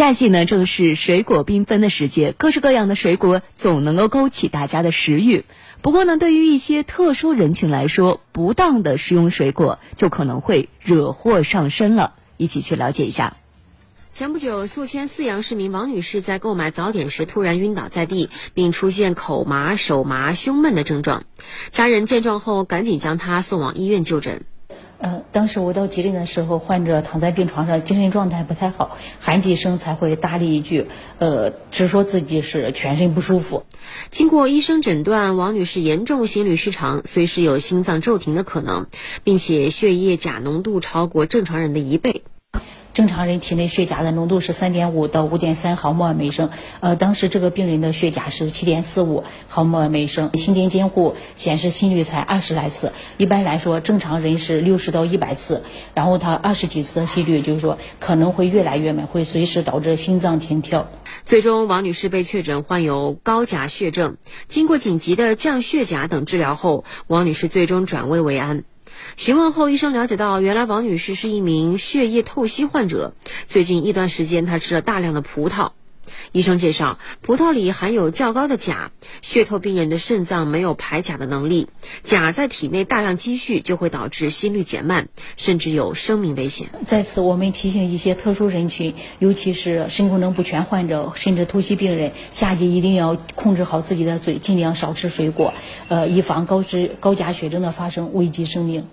夏季呢，正是水果缤纷的时节，各式各样的水果总能够勾起大家的食欲。不过呢，对于一些特殊人群来说，不当的食用水果就可能会惹祸上身了。一起去了解一下。前不久，宿迁泗阳市民王女士在购买早点时突然晕倒在地，并出现口麻、手麻、胸闷的症状。家人见状后，赶紧将她送往医院就诊。呃，当时我到吉林的时候，患者躺在病床上，精神状态不太好，喊几声才会搭理一句，呃，只说自己是全身不舒服。经过医生诊断，王女士严重心律失常，随时有心脏骤停的可能，并且血液钾浓度超过正常人的一倍。正常人体内血钾的浓度是三点五到五点三毫摩尔每升，呃，当时这个病人的血钾是七点四五毫摩尔每升，心电监护显示心率才二十来次，一般来说正常人是六十到一百次，然后他二十几次的心率，就是说可能会越来越慢，会随时导致心脏停跳。最终，王女士被确诊患有高钾血症，经过紧急的降血钾等治疗后，王女士最终转危为安。询问后，医生了解到，原来王女士是一名血液透析患者。最近一段时间，她吃了大量的葡萄。医生介绍，葡萄里含有较高的钾，血透病人的肾脏没有排钾的能力，钾在体内大量积蓄就会导致心率减慢，甚至有生命危险。在此，我们提醒一些特殊人群，尤其是肾功能不全患者、甚至透析病人，夏季一定要控制好自己的嘴，尽量少吃水果，呃，以防高脂高钾血症的发生，危及生命。